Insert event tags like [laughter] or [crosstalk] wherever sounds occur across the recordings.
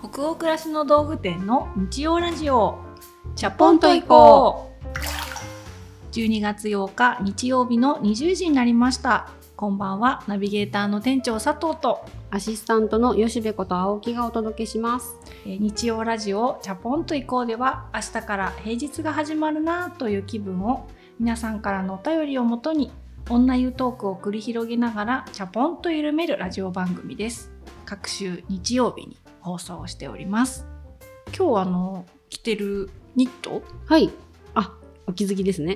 北欧暮らしの道具店の日曜ラジオ。チャポンと行こう。12月8日日曜日の20時になりました。こんばんはナビゲーターの店長佐藤と。アシスタントの吉部こと青木がお届けします。えー日曜ラジオチャポンと行こうでは明日から平日が始まるなという気分を皆さんからのお便りをもとに女湯トークを繰り広げながらチャポンと緩めるラジオ番組です。各週日曜日に放送しております今日あの着てるニット？はい。あ、お気づきですね。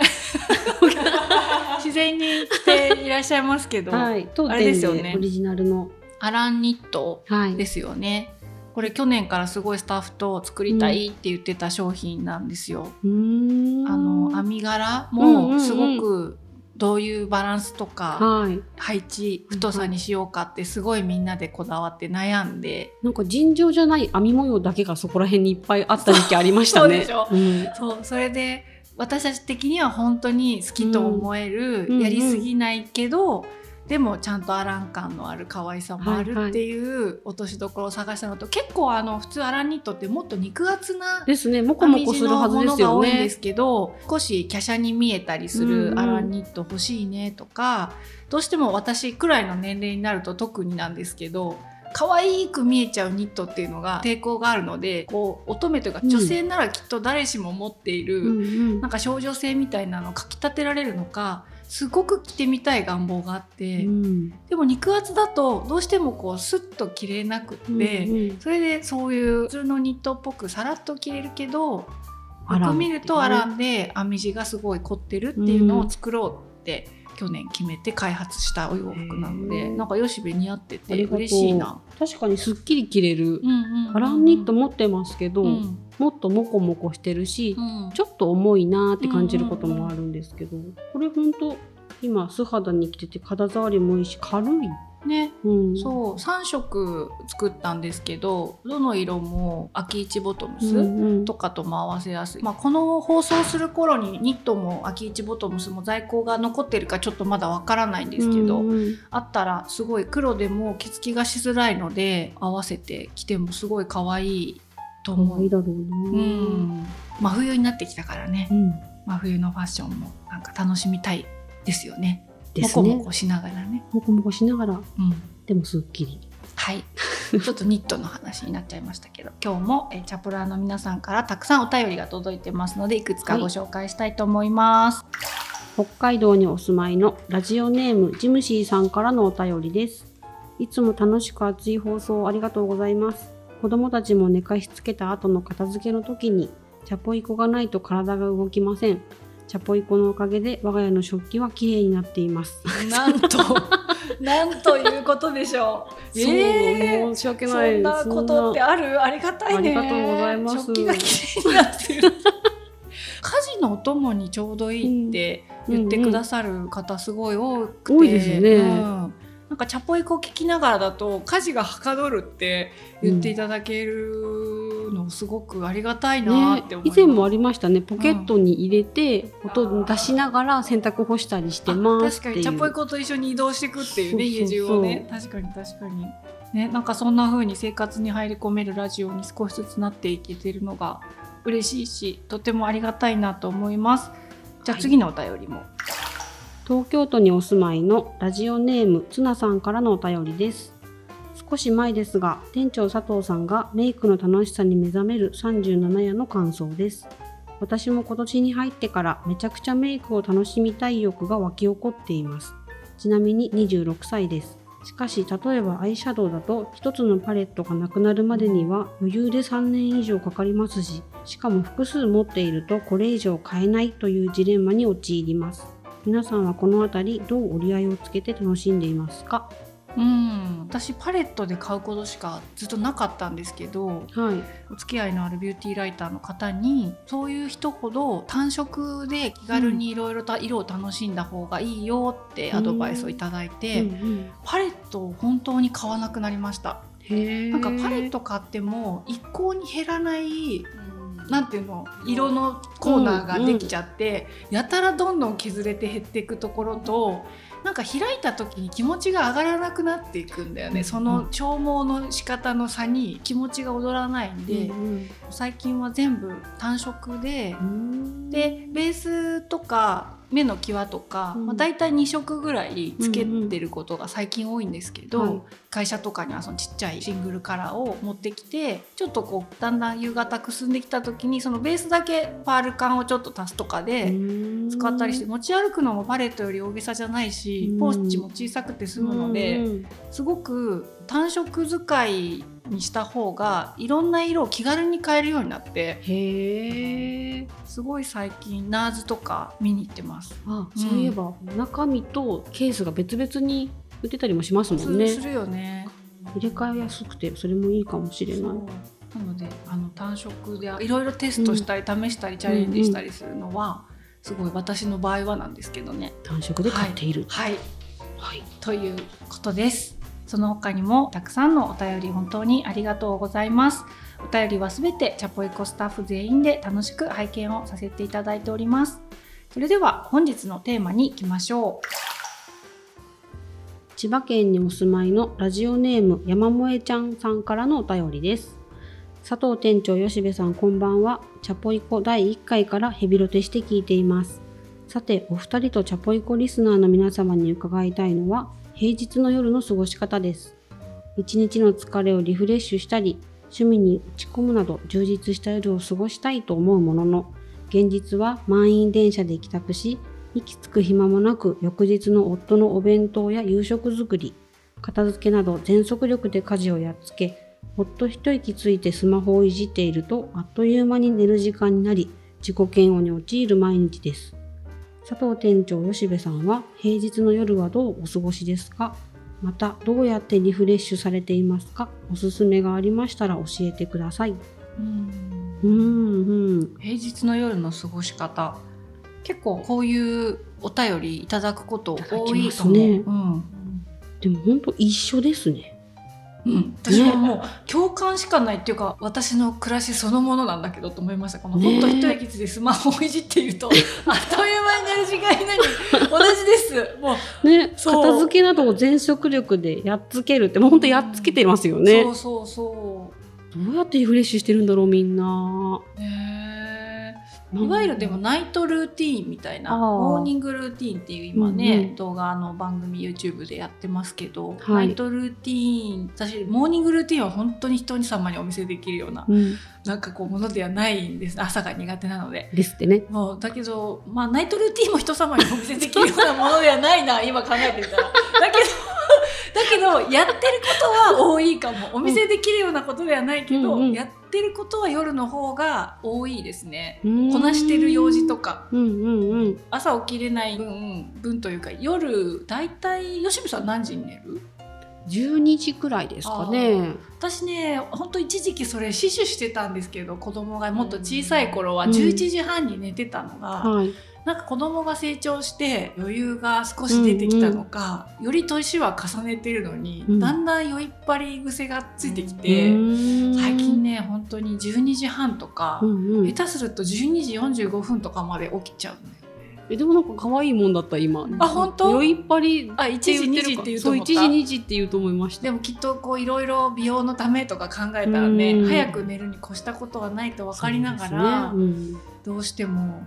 [laughs] 自然に着ていらっしゃいますけど、はい。当あれで店すよねでオリジナルの。アランニットはい。ですよねこれ去年からすごいスタッフと作りたいって言ってた商品なんですよ、うーん。あの編み柄もすごくどういうバランスとかはい。配置太さにしようかってすごいみんなでこだわって悩んで。なんか尋常じゃない編み模様だけがそこら辺にいっぱいあった時期ありましたね。そううん。それで私たち的には本当に好きと思える、うん。やりすぎないけど、でもちゃんとアラン感のある可愛さもあはいはいるっていう落としどころを探したのと、結構あの普通アランニットってもっと肉厚なですね。もこもこするはずですよね多いんで。すけど少し華奢に見えたりすうんうんるアランニット欲しいねとか、どうしても私くらいの年齢になると特になんですけど可愛く見えちゃうニットっていうのが抵抗があるのでこう乙女というかうん女性ならきっと誰しも持っている、うんうんなんか少女性みたいなのをかきたてられるのかすごく着てみたい願望があって、うんでも肉厚だとどうしてもこうスッと着れなくって。うんうんそれでそういう普通のニットっぽくさらっと着れるけどよく見るとアランで編み地がすごい凝ってるっていうのを作ろうって去年決めて開発したお洋服なのへでーなんかよしべ似合ってて嬉しいな。確かにすっきり着れる。うんうんうんアランニット持ってますけど、うんもっとモコモコしてるし、うん。ちょっと重いなーって感じることもあるんですけど、これほんと今素肌に着てて肌触りもいいし軽い。ね。うん、そう。3色作ったんですけどどの色も秋一ボトムス、うんうん。とかとも合わせやすい、まあ、この放送する頃にニットも秋一ボトムスも在庫が残ってるかちょっとまだわからないんですけど、うんうん。あったらすごい黒でも着付きがしづらいので合わせて着てもすごい可愛いと思う。可愛いだろうな。うん、真冬になってきたからねうん真冬のファッションもなんか楽しみたいですよね。ですね。もこもこしながらね。もこもこしながら、うんでもすっきり。はい。ちょっとニットの話になっちゃいましたけど、[laughs] 今日もえチャプラーの皆さんからたくさんお便りが届いてますので、いくつかご紹介したいと思います。北海道にお住まいのラジオネームジムシーさんからのお便りです。いつも楽しく熱い放送ありがとうございます。子供たちも寝かしつけた後の片付けの時に、チャポイコがないと体が動きません。チャポイコのおかげで我が家の食器はきれいになっています。なんと、[laughs] なんということでしょう。[laughs] えーそう申し訳そないんなことってある？ありがたいね。ありがとうございます食器がきれいになってる。[laughs] 家事のお供にちょうどいいって言ってくださる方すごい多くて、多いですよねうんなんかチャポイコ聞きながらだと家事がはかどるって言っていただけるのすごくありがたいなって思いね以前もありましたね。ポケットに入れて、音を出しながら洗濯干したりしてます確かに。チャポイコと一緒に移動していくっていうね家中をね。確かに確かに。ねなんかそんな風に生活に入り込めるラジオに少しずつなっていけてるのが嬉しいしとてもありがたいなと思います。じゃあ次のお便りも、東京都にお住まいのラジオネームツナさんからのお便りです。少し前ですが店長佐藤さんがメイクの楽しさに目覚める37夜の感想です。私も今年に入ってからめちゃくちゃメイクを楽しみたい欲が湧き起こっています。ちなみに26歳です。しかし例えばアイシャドウだと一つのパレットがなくなるまでには余裕で3年以上かかりますししかも複数持っているとこれ以上買えないというジレンマに陥ります。皆さんはこの辺りどう折り合いをつけて楽しんでいますか？うん私パレットで買うことしかずっとなかったんですけどはい。お付き合いのあるビューティーライターの方にそういう人ほど単色で気軽にいろいろと色を楽しんだ方がいいよってアドバイスをいただいて、うんうん。パレットを本当に買わなくなりました。へえなんかパレット買っても一向に減らないなんていうの色のコーナーができちゃって、やたらどんどん削れて減っていくところとなんか開いた時に気持ちが上がらなくなっていくんだよね、その消耗の仕方の差に気持ちが踊らないんで、うん最近は全部単色でう、ん。でベースとか目の際とか、うん。まあ、大体2色ぐらいつけてることが最近多いんですけど、はい。会社とかにはそのちっちゃいシングルカラーを持ってきてちょっとこうだんだん夕方くすんできた時にそのベースだけパール感をちょっと足すとかで使ったりして持ち歩くのもパレットより大げさじゃないしうん。ポーチも小さくて済むのでうん。すごく単色使いにした方がいろんな色を気軽に変えるようになってへえすごい最近ナーズとか見に行ってます。あうん。そういえば中身とケースが別々に売ってたりもしますもんね。するよね。入れ替えやすくてそれもいいかもしれない。なのであの単色でいろいろテストしたり試したりチャレンジしたりするのは、すごい私の場合はなんですけどね。単色で買っている。はい、はい、ということです。その他にもたくさんのお便り本当にありがとうございます。お便りはすべてチャポイコスタッフ全員で楽しく拝見をさせていただいております。それでは本日のテーマに行きましょう。千葉県にお住まいのラジオネーム山萌ちゃんさんからのお便りです佐藤店長吉部さんこんばんはチャポイコ第1回からヘビロテして聞いていますさてお二人とチャポイコリスナーの皆様に伺いたいのは平日の夜の過ごし方です。一日の疲れをリフレッシュしたり趣味に打ち込むなど充実した夜を過ごしたいと思うものの現実は満員電車で帰宅し息つく暇もなく翌日の夫のお弁当や夕食作り片付けなど全速力で家事をやっつけ夫一息ついてスマホをいじっているとあっという間に寝る時間になり自己嫌悪に陥る毎日です。佐藤店長吉部さんは平日の夜はどうお過ごしですか？またどうやってリフレッシュされていますか？おすすめがありましたら教えてください。うん。うんうん。平日の夜の過ごし方。結構こういうお便りいただくこと多いと思う、いただきうん。でも本当一緒ですねうん、私ももう共感しかないっていうか私の暮らしそのものなんだけどと思いました。このねほんと一息つでスマホをいじっていると [laughs] あっという間になる時間になり同じです。もうね、片付けなどを全速力でやっつけるってもう本当やっつけてますよね、そうそうそどうやってリフレッシュしてるんだろうみんな。うねえいわゆるでもナイトルーティーンみたいなモーニングルーティーンっていう今ね、うんうん。動画の番組 YouTube でやってますけど、はい。ナイトルーティーン私モーニングルーティーンは本当に人様にお見せできるようなうん、なんかこうものではないんです。朝が苦手なので。ですってね。もうだけど、まあ、ナイトルーティーンも人様にお見せできるようなものではないな今考えてみたら。だけどだけどやってることは多いかも。お見せできるようなことではないけど、うんうん。やってることは夜の方が多いですね。ここなしてる用事とか。うんうんうん。朝起きれない分分というか夜だいたい吉部さん何時に寝る？12時くらいですかね。私ねほんと一時期それ死守してたんですけど子供がもっと小さい頃はうん。11時半に寝てたのが、はいなんか子供が成長して余裕が少し出てきたのか、より年は重ねてるのに、うん。だんだん酔いっぱり癖がついてきて、うん。最近ね本当に12時半とか、うんうん。下手すると12時45分とかまで起きちゃうんだよね。えでもなんか可愛いもんだった今。あ本当？酔いっぱりあ1時2時って言うとそう1思った時2時って言うと思いました。でもきっとこういろいろ美容のためとか考えたらね、うん。早く寝るに越したことはないと分かりながら、そうですね。どうしても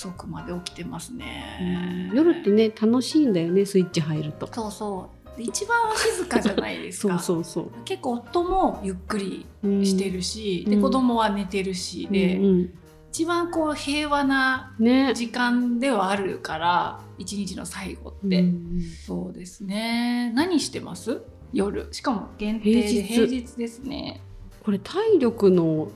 遅くまで起きてますうん。ね。夜ってね楽しいんだよねスイッチ入ると。そうそう。で一番静かじゃないです [laughs] そうかそうそう。結構夫もゆっくりうんしてるし、うん。で子供は寝てるしで、うんうん。一番こう平和なね時間ではあるから一日の最後って、うんそうですね。何してます？夜。しかも限定で平日ですね。これ体力の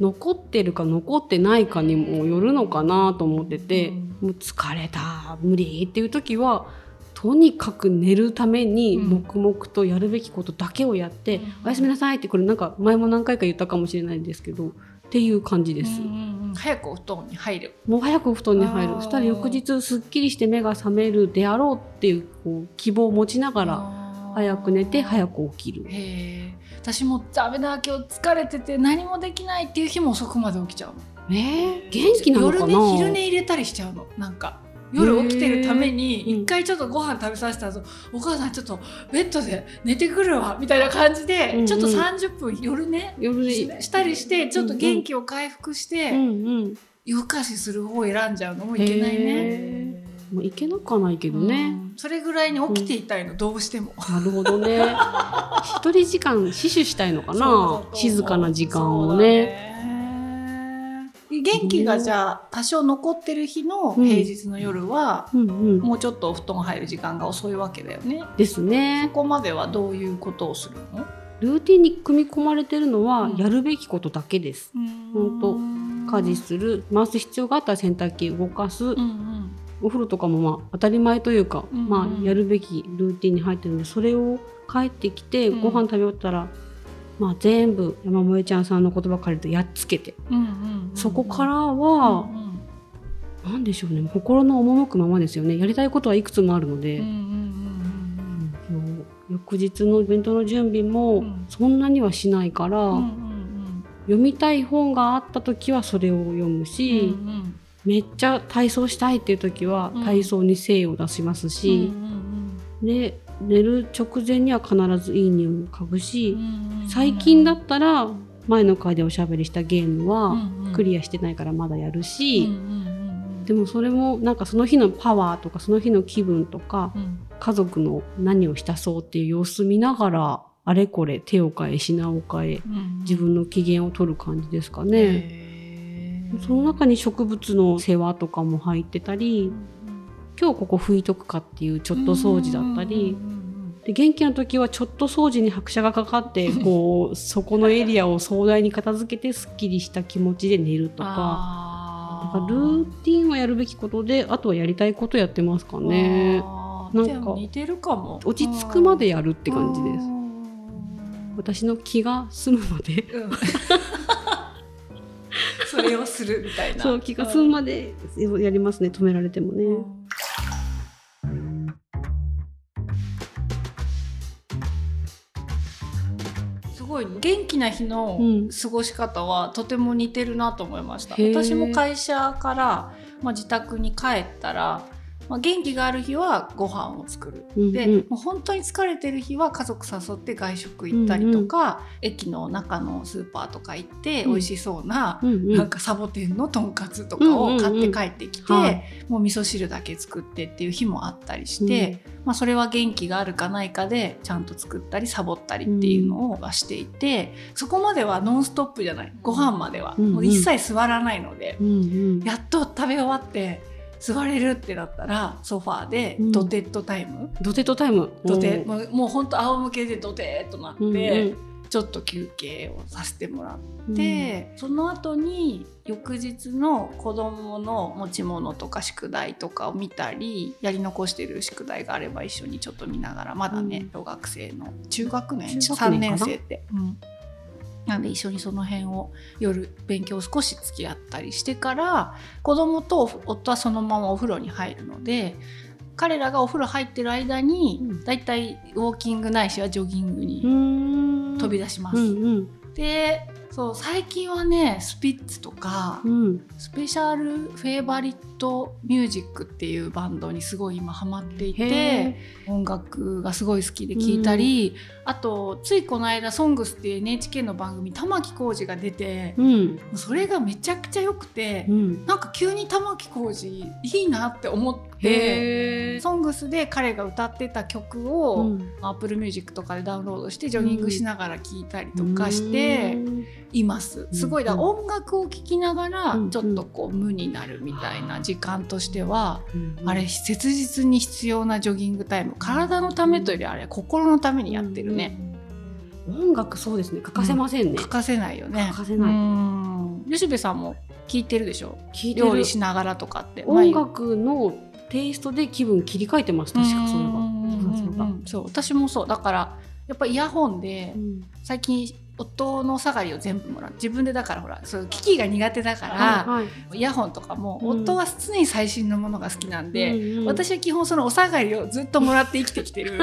残ってるか残ってないかにもよるのかなと思ってて、うん。もう疲れた無理っていう時はとにかく寝るためにうん。黙々とやるべきことだけをやって、うん。おやすみなさいってこれなんか前も何回か言ったかもしれないんですけどっていう感じです。早くお布団に入る。もう早くお布団に入る。そしたら翌日すっきりして目が覚めるであろうっていうこう希望を持ちながら早く寝て早く起きる。私もダメだ今日疲れてて何もできないっていう日も遅くまで起きちゃうの。えー、元気なのかな？夜寝昼寝入れたりしちゃうの。なんか夜起きてるために一回ちょっとご飯食べさせた後、お母さんちょっとベッドで寝てくるわみたいな感じで、うんうん。ちょっと30分夜ね夜でししたりしてちょっと元気を回復して、うんうん。夜更かしする方を選んじゃうのもいけないね。へーもういけなくはないけどね、うん。それぐらいに起きていたいの、どうしても。なるほどね。[laughs] 一人時間死守したいのかな。静かな時間をそうね。元気がじゃあ多少残ってる日のうん。平日の夜は、うんうん。もうちょっとお布団入る時間が遅いわけだよね。ですそねこまではどういうことをするの？ルーティンに組み込まれてるのはうん。やるべきことだけです、ほ家事する回す必要があったら洗濯機動かす、うんうんお風呂とかもまあ当たり前というか、うんうんまあやるべきルーティンに入ってるんでそれを帰ってきてうん。ご飯食べ終わったら、まあ全部山萌ちゃんさんの言葉借りるとやっつけて、うんうんうんそこからうんは、うん。なんでしょうね。心の赴くままですよね。やりたいことはいくつもあるので、うんうん翌日のイベントの準備もうん。そんなにはしないから、うんうんうん。読みたい本があった時はそれを読むし、うんうんめっちゃ体操したいっていう時はうん。体操に精を出しますし、で寝る直前には必ずいい匂いを嗅ぐし、最近だったら前の回でおしゃべりしたゲームはクリアしてないからまだやるし、でもそれもなんかその日のパワーとかその日の気分とか家族の何をしたそうっていう様子見ながらあれこれ手を変え品を変え自分の機嫌を取る感じですかね。その中に植物の世話とかも入ってたり今日ここ拭いとくかっていうちょっと掃除だったりで元気な時はちょっと掃除に拍車がかかって [laughs] こうそこのエリアを壮大に片付けてすっきりした気持ちで寝るとかなんかルーティンはやるべきことであとはやりたいことやってますかね。なんか似てるかも。落ち着くまでやるって感じです。す私の気が済むので。うん [laughs] [laughs] それをするみたいな。そう気が済むまでやりますね止められてもね。すごい元気な日のうん。過ごし方はとても似てるなと思いました、へー。私も会社から、まあ、自宅に帰ったら、まあ、元気がある日はご飯を作る。うんで、うん。もう本当に疲れてる日は家族誘って外食行ったりとか、駅の中のスーパーとか行ってうん。美味しそうな、うんうん。なんかサボテンのとんかつとかを買って帰ってきて、うんうんうんはい。もう味噌汁だけ作ってっていう日もあったりして、まあ、それは元気があるかないかでちゃんと作ったりサボったりっていうのをはしていて、そこまではノンストップじゃない。ご飯までは、うんうん。もう一切座らないので、うんうん。やっと食べ終わって座れるってなったらソファーでうん。ドテッドタイム、ドテトタイム。ドテうんもうもうほんと仰向けでドテッとなって、うんうん。ちょっと休憩をさせてもらって。でその後に翌日の子供の持ち物とか宿題とかを見たりやり残してる宿題があれば一緒にちょっと見ながらまだね、うん。小学生の中学年中学年かな？3年生って。うんなんで一緒にその辺を夜勉強少し付き合ったりしてから子供と夫はそのままお風呂に入るので彼らがお風呂入ってる間に、うん。だいたいウォーキングないしはジョギングうに飛び出します。うんうん。でそう最近はねスピッツとか、うん。スペシャルフェイバリットミュージックっていうバンドにすごい今ハマっていへて音楽がすごい好きで聴いたり、あとついこの間「 SONGSっていう NHK の番組玉置浩二が出てう、ん。それがめちゃくちゃ良くて、うん。なんか急に玉置浩二いいなって思って。へー。 SONGSで彼が歌ってた曲を、うん。 Apple Music とかでダウンロードしてジョギングしながら聴いたりとかしています。すごいだうん。音楽を聴きながらうんちょっとこう無になるみたいな時間としてはうん。あれ切実に必要なジョギングタイム。体のためというよりあれ心のためにやってるね。音楽そうですね。欠かせませんね。欠かせないよね。欠かせない。うん。吉部さんも聴いてるでしょ？聞いてる。料理しながらとかって。音楽のテイストで気分切り替えてます。確かそれは。うんそう。私もそう。だからやっぱイヤホンでうん。最近夫のお下がりを全部もらう。自分でだからほらそう機器が苦手だから、はいはい。イヤホンとかも、うん。夫は常に最新のものが好きなんで、うんうん私は基本そのお下がりをずっともらって生きてきてる。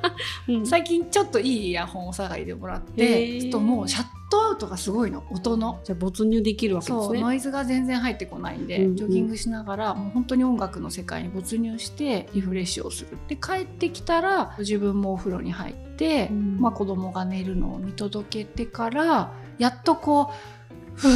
[laughs] うん。最近ちょっといいイヤホンお下がりでもらってちょっともうシャットアウトがすごいの音の。じゃあ没入できるわけですね。そうノイズが全然入ってこないんで、うんうんジョギングしながらもう本当に音楽の世界に没入してリフレッシュをするで帰ってきたら自分もお風呂に入って、うんまあ、子供が寝るのを見届けてからやっとこうふう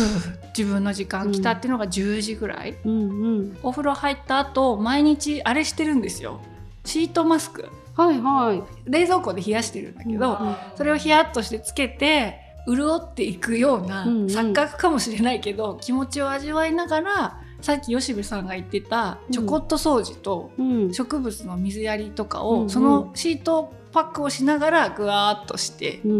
自分の時間来たっていうのが10時ぐらい、うんうん。お風呂入った後毎日あれしてるんですよシートマスクはいはい。冷蔵庫で冷やしてるんだけど、うんそれをヒヤッとしてつけて潤っていくようなうんうん。錯覚かもしれないけど、気持ちを味わいながらさっき吉部さんが言ってたちょこっと掃除とうん。植物の水やりとかを、うんうん。そのシートパックをしながらぐわーっとしてうんう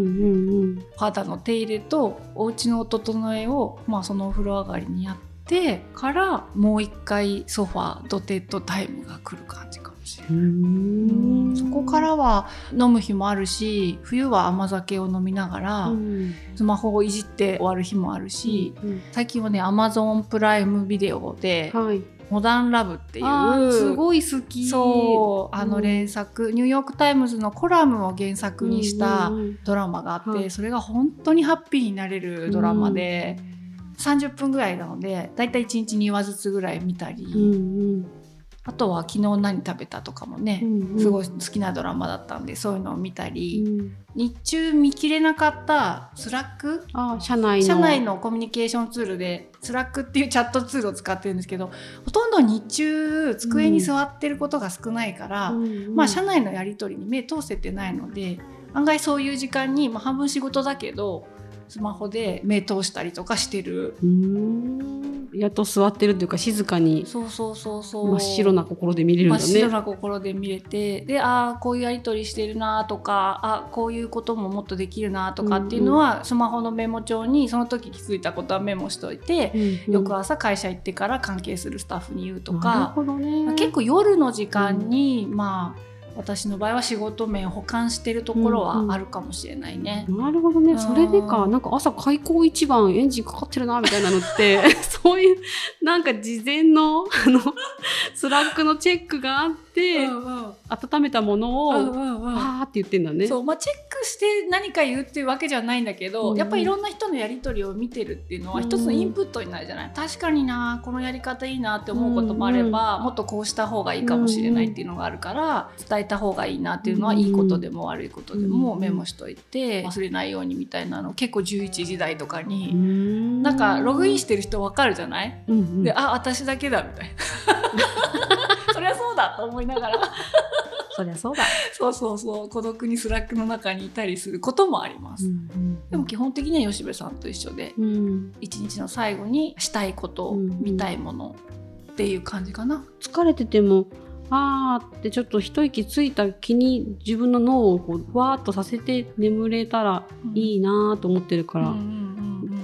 ん肌の手入れとお家のお整えを、まあ、そのお風呂上がりにやってからもう一回ソファーどてっとタイムが来る感じかもしれない。うん。うんそこからは飲む日もあるし冬は甘酒を飲みながら、うんスマホをいじって終わる日もあるし、うん最近はね Amazon プライムビデオではい。「モダンラブ」っていうすごい好き。そうあのうん連作、ニューヨーク・タイムズのコラムを原作にしたうんうんドラマがあって、はいそれが本当にハッピーになれるドラマで、30分ぐらいなのでだいたい1日2話ずつぐらい見たり、うんうんあとは昨日何食べたとかもね、うんうん。すごい好きなドラマだったんでそういうのを見たり、うん。日中見切れなかった Slack？あ社内の。社内のコミュニケーションツールで Slackっていうチャットツールを使ってるんですけどほとんど日中机に座ってることが少ないから、うんうん。まあ、社内のやり取りに目通せてないので案外そういう時間に、まあ、半分仕事だけどスマホで目通したりとかしてる。やっと座ってるというか静かにそうそうそうそう真っ白な心で見れるんだ真っ白ね。な心で見れてでああこういうやり取りしてるなとかあこういうことももっとできるなとかっていうのは、スマホのメモ帳にその時気づいたことはメモしといて、うんうん翌朝会社行ってから関係するスタッフに言うとなるか、ほどね。まあ結構夜の時間に、まあ私の場合は仕事面を補完してるところはあるかもしれないね。なるほどね。うんそれでか、なんか朝開口一番エンジンかかってるなみたいなのって、[laughs] そういうなんか事前のあの Slackのチェックがあって、うんうん温めたものを、うんうんうんあーって言ってんだね。そうまあ、チェックして何か言うっていうわけじゃないんだけど、うんやっぱりいろんな人のやり取りを見てるっていうのは一つのインプットになるじゃない、確かになこのやり方いいなって思うこともあれば、もっとこうした方がいいかもしれないっていうのがあるから、伝えた方がいいなっていうのは、うん。いいことでも悪いことでもうん。メモしといて、忘れないようにみたいなの結構11時台とかに、ん。なんかログインしてる人わかるじゃない、うんうん。であ私だけだみたいな。[laughs] そりゃそうだと思いながらそりゃそうだ。そうそうそう孤独に Slackの中にいたりすることもあります。でも基本的には吉部さんと一緒でうん一日の最後にしたいこと、うん見たいものっていう感じかな。疲れててもあーってちょっと一息ついた気に自分の脳をこうふわーっとさせて眠れたらいいなと思ってるから、うんうんうんうん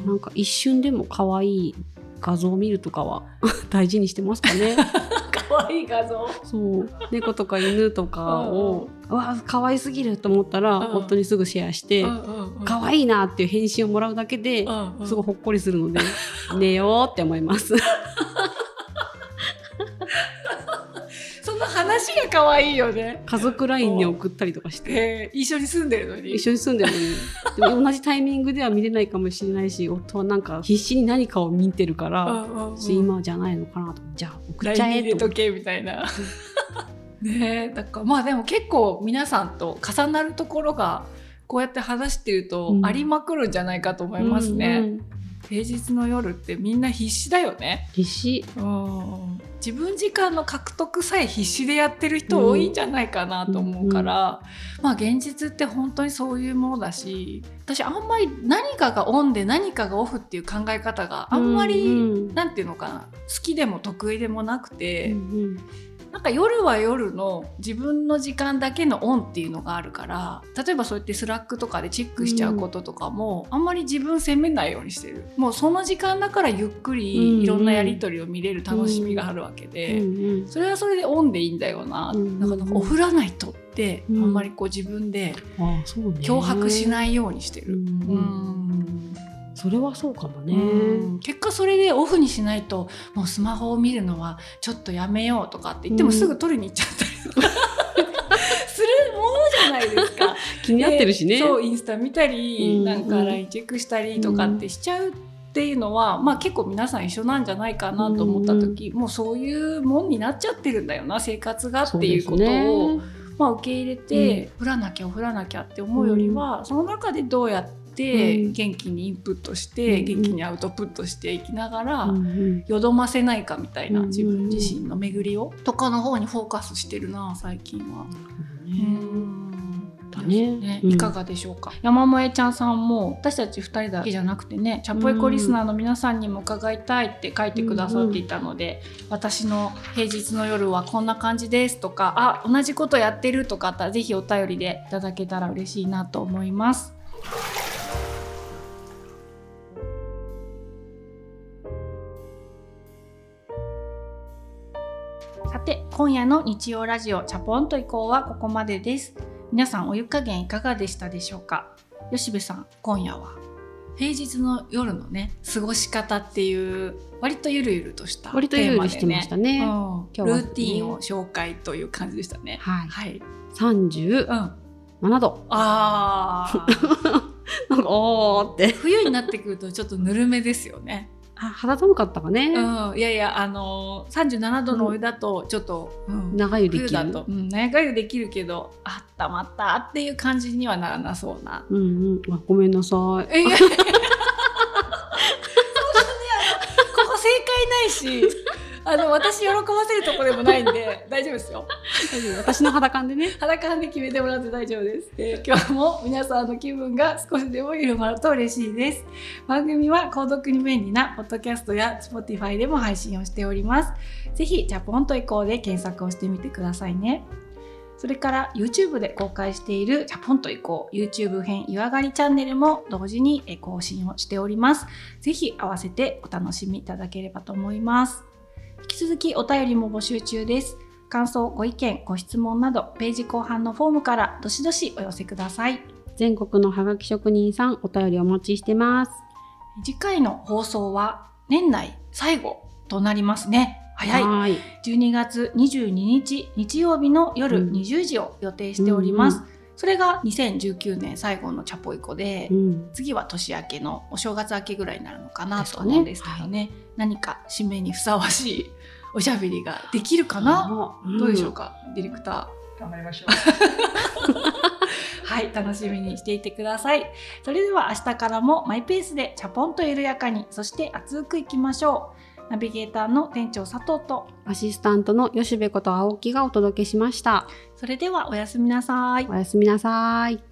なんか一瞬でも可愛い画像を見るとかは [laughs] 大事にしてますかね。[laughs] 可愛い画像。そう。猫とか犬とかをうわ可愛すぎると思ったら、うん。夫にすぐシェアして、可愛いなっていう返信をもらうだけで、すごいほっこりするので寝ようって思います。その話が可愛いよね。家族 LINE に送ったりとかして。えー一緒に住んでるのに。一緒に住んでるのにでも同じタイミングでは見れないかもしれないし夫はなんか必死に何かを見てるから、うんうんうん今じゃないのかなとじゃあ送っちゃえとけみたいな。[laughs] ねえだからまあでも結構皆さんと重なるところがこうやって話してるとうんありまくるんじゃないかと思いますね。うんうん平日の夜ってみんな必死だよね。必死うん自分時間の獲得さえ必死でやってる人多いんじゃないかなと思うから、まあ現実って本当にそういうものだし私あんまり何かがオンで何かがオフっていう考え方があんまり、うんなんていうのかな好きでも得意でもなくて、うんなんか夜は夜の自分の時間だけのオンっていうのがあるから例えばそうやって Slackとかでチェックしちゃうこととかも、あんまり自分責めないようにしてる。もうその時間だからゆっくうんりいろんなやり取りを見れる楽しみがあるわけうで、んうん。それはそれでオンでいいんだよな、うんなんかなんかオフらないとって、うんあんまりこう自分で脅迫しないようにしてる。うん。うんそれはそうかもね、うん。結果それでオフにしないともうスマホを見るのはちょっとやめようとかって言ってもうん。すぐ取りに行っちゃったりとかするものじゃなないですか。[laughs] 気になってるしね。そうインスタ見たり、うん。なんか LINE チェックしたりとかってしちゃうっていうのは、まあ結構皆さん一緒なんじゃないかなと思った時、もうそういうもんになっちゃってるんだよな生活がっていうことを、ね。まあ、受け入れて、振らなきゃ振らなきゃって思うよりは、その中でどうやってうん。元気にインプットして、うん元気にアウトプットしていきながら、うんうん。よどませないかみたいな、うん自分自身の巡りをとかの方にフォーカスしてるな最近は。ね。いかがでしょうか、山萌ちゃんさんも私たち2人だけじゃなくてねチャポエコリスナーの皆さんにも伺いたいって書いてくださっていたので、私の平日の夜はこんな感じですとかあ同じことやってるとかあったらぜひお便りでいただけたら嬉しいなと思います。さて今夜の日曜ラジオチャポンと以降はここまでです。皆さんお湯加減いかがでしたでしょうか？吉部さん今夜は。平日の夜のね過ごし方っていう割とゆるゆるとした割とゆるゆるしてましたね。うん今日はルーティンを紹介という感じでしたね。はい。はい、三十うん、七度。あー。[laughs] なんかおーって。冬になってくるとちょっとぬるめですよねあ肌寒かったかね。うん、いやいやあのー、37度のお湯だとちょっと、うん長湯できる？うん、長湯できるけどあったまったっていう感じにはならなそうな。うんうん。あごめんなさい。[laughs] ねあのここ正解ないしあの私喜ばせるとこでもないんで大丈夫ですよ。大丈夫私の肌感でね。裸感で決めてもらって大丈夫です。えー今日も皆さんの気分が少しでも緩まると嬉しいです。番組は購読に便利なポッドキャストや Spotify でも配信をしております。ぜひジャポンと以降で検索をしてみてくださいね。それから YouTube で公開しているジャポンと以降 YouTube 編湯上がりチャンネルも同時にえー更新をしております。ぜひ合わせてお楽しみいただければと思います。引き続きお便りも募集中です。感想、ご意見、ご質問などページ後半のフォームからどしどしお寄せください。全国のハガキ職人さんお便りお待ちしてます。次回の放送は年内最後となりますね。早い。はーい。12月22日日曜日の夜うん20時を予定しております。うんそれが2019年最後のチャポイコで、うん。次は年明けのお正月明けぐらいになるのかなと思うんですけどね。何か締めにふさわしいおしゃべりができるかな、あどうでしょうか、ディレクター？頑張りましょはい、楽しみにしていてください。それでは明日からもマイペースでチャポンと緩やかに、そして熱くいきましょう。ナビゲーターの店長佐藤と、アシスタントの吉部こと青木がお届けしました。それではおやすみなさい。おやすみなさい。